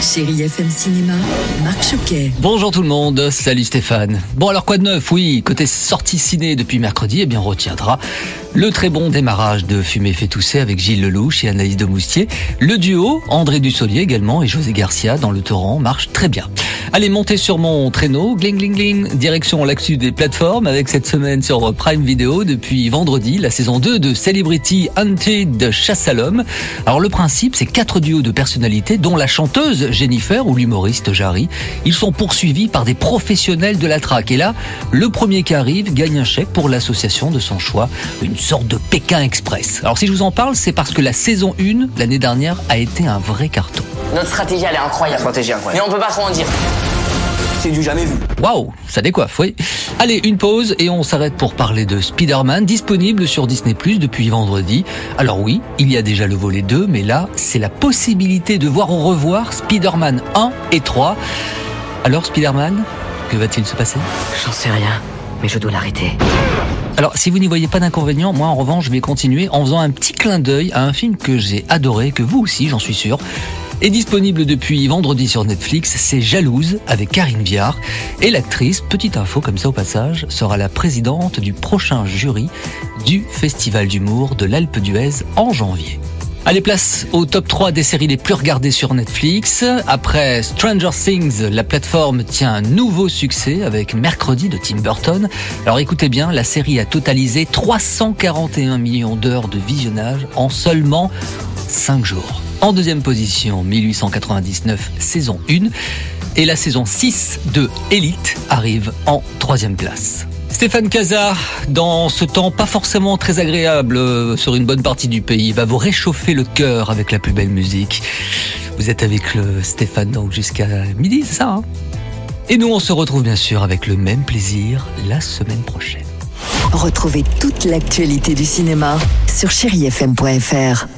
Chérie FM Cinéma, Marc Choquet. Bonjour tout le monde, salut Stéphane. Bon alors quoi de neuf? Oui, côté sortie ciné depuis mercredi, eh bien retiendra le très bon démarrage de Fumée fait tousser avec Gilles Lelouch et Anaïs de Moustier. Le duo, André Dussolier également et José Garcia dans Le Torrent marche très bien. Allez, montez sur mon traîneau, gling gling gling, direction l'actu des plateformes avec cette semaine sur Prime Video depuis vendredi, la saison 2 de Celebrity Hunted Chasse à l'homme. Alors le principe, c'est quatre duos de personnalités dont la chanteuse Jennifer ou l'humoriste Jarry. Ils sont poursuivis par des professionnels de la traque. Et là, le premier qui arrive gagne un chèque pour l'association de son choix, une sorte de Pékin Express. Alors si je vous en parle, c'est parce que la saison 1, l'année dernière, a été un vrai carton. Notre stratégie, elle est incroyable. Stratégie incroyable. Mais on peut pas trop en dire. C'est du jamais vu. Waouh, ça décoiffe, oui. Allez, une pause et on s'arrête pour parler de Spider-Man, disponible sur Disney Plus depuis vendredi. Alors oui, il y a déjà le volet 2, mais là, c'est la possibilité de voir au revoir Spider-Man 1 et 3. Alors Spider-Man, que va-t-il se passer? J'en sais rien, mais je dois l'arrêter. Alors, si vous n'y voyez pas d'inconvénient, moi en revanche, je vais continuer en faisant un petit clin d'œil à un film que j'ai adoré, que vous aussi, j'en suis sûr. Est disponible depuis vendredi sur Netflix, c'est Jalouse avec Karine Viard. Et l'actrice, petite info comme ça au passage, sera la présidente du prochain jury du Festival d'humour de l'Alpe d'Huez en janvier. Allez, place au top 3 des séries les plus regardées sur Netflix. Après Stranger Things, la plateforme tient un nouveau succès avec Mercredi de Tim Burton. Alors écoutez bien, la série a totalisé 341 millions d'heures de visionnage en seulement 5 jours. En deuxième position, 1899 saison 1. Et la saison 6 de Elite arrive en troisième place. Stéphane Casa, dans ce temps pas forcément très agréable euh, sur une bonne partie du pays, va vous réchauffer le cœur avec la plus belle musique. Vous êtes avec le Stéphane donc jusqu'à midi, c'est ça hein? Et nous on se retrouve bien sûr avec le même plaisir la semaine prochaine. Retrouvez toute l'actualité du cinéma sur chérifm.fr.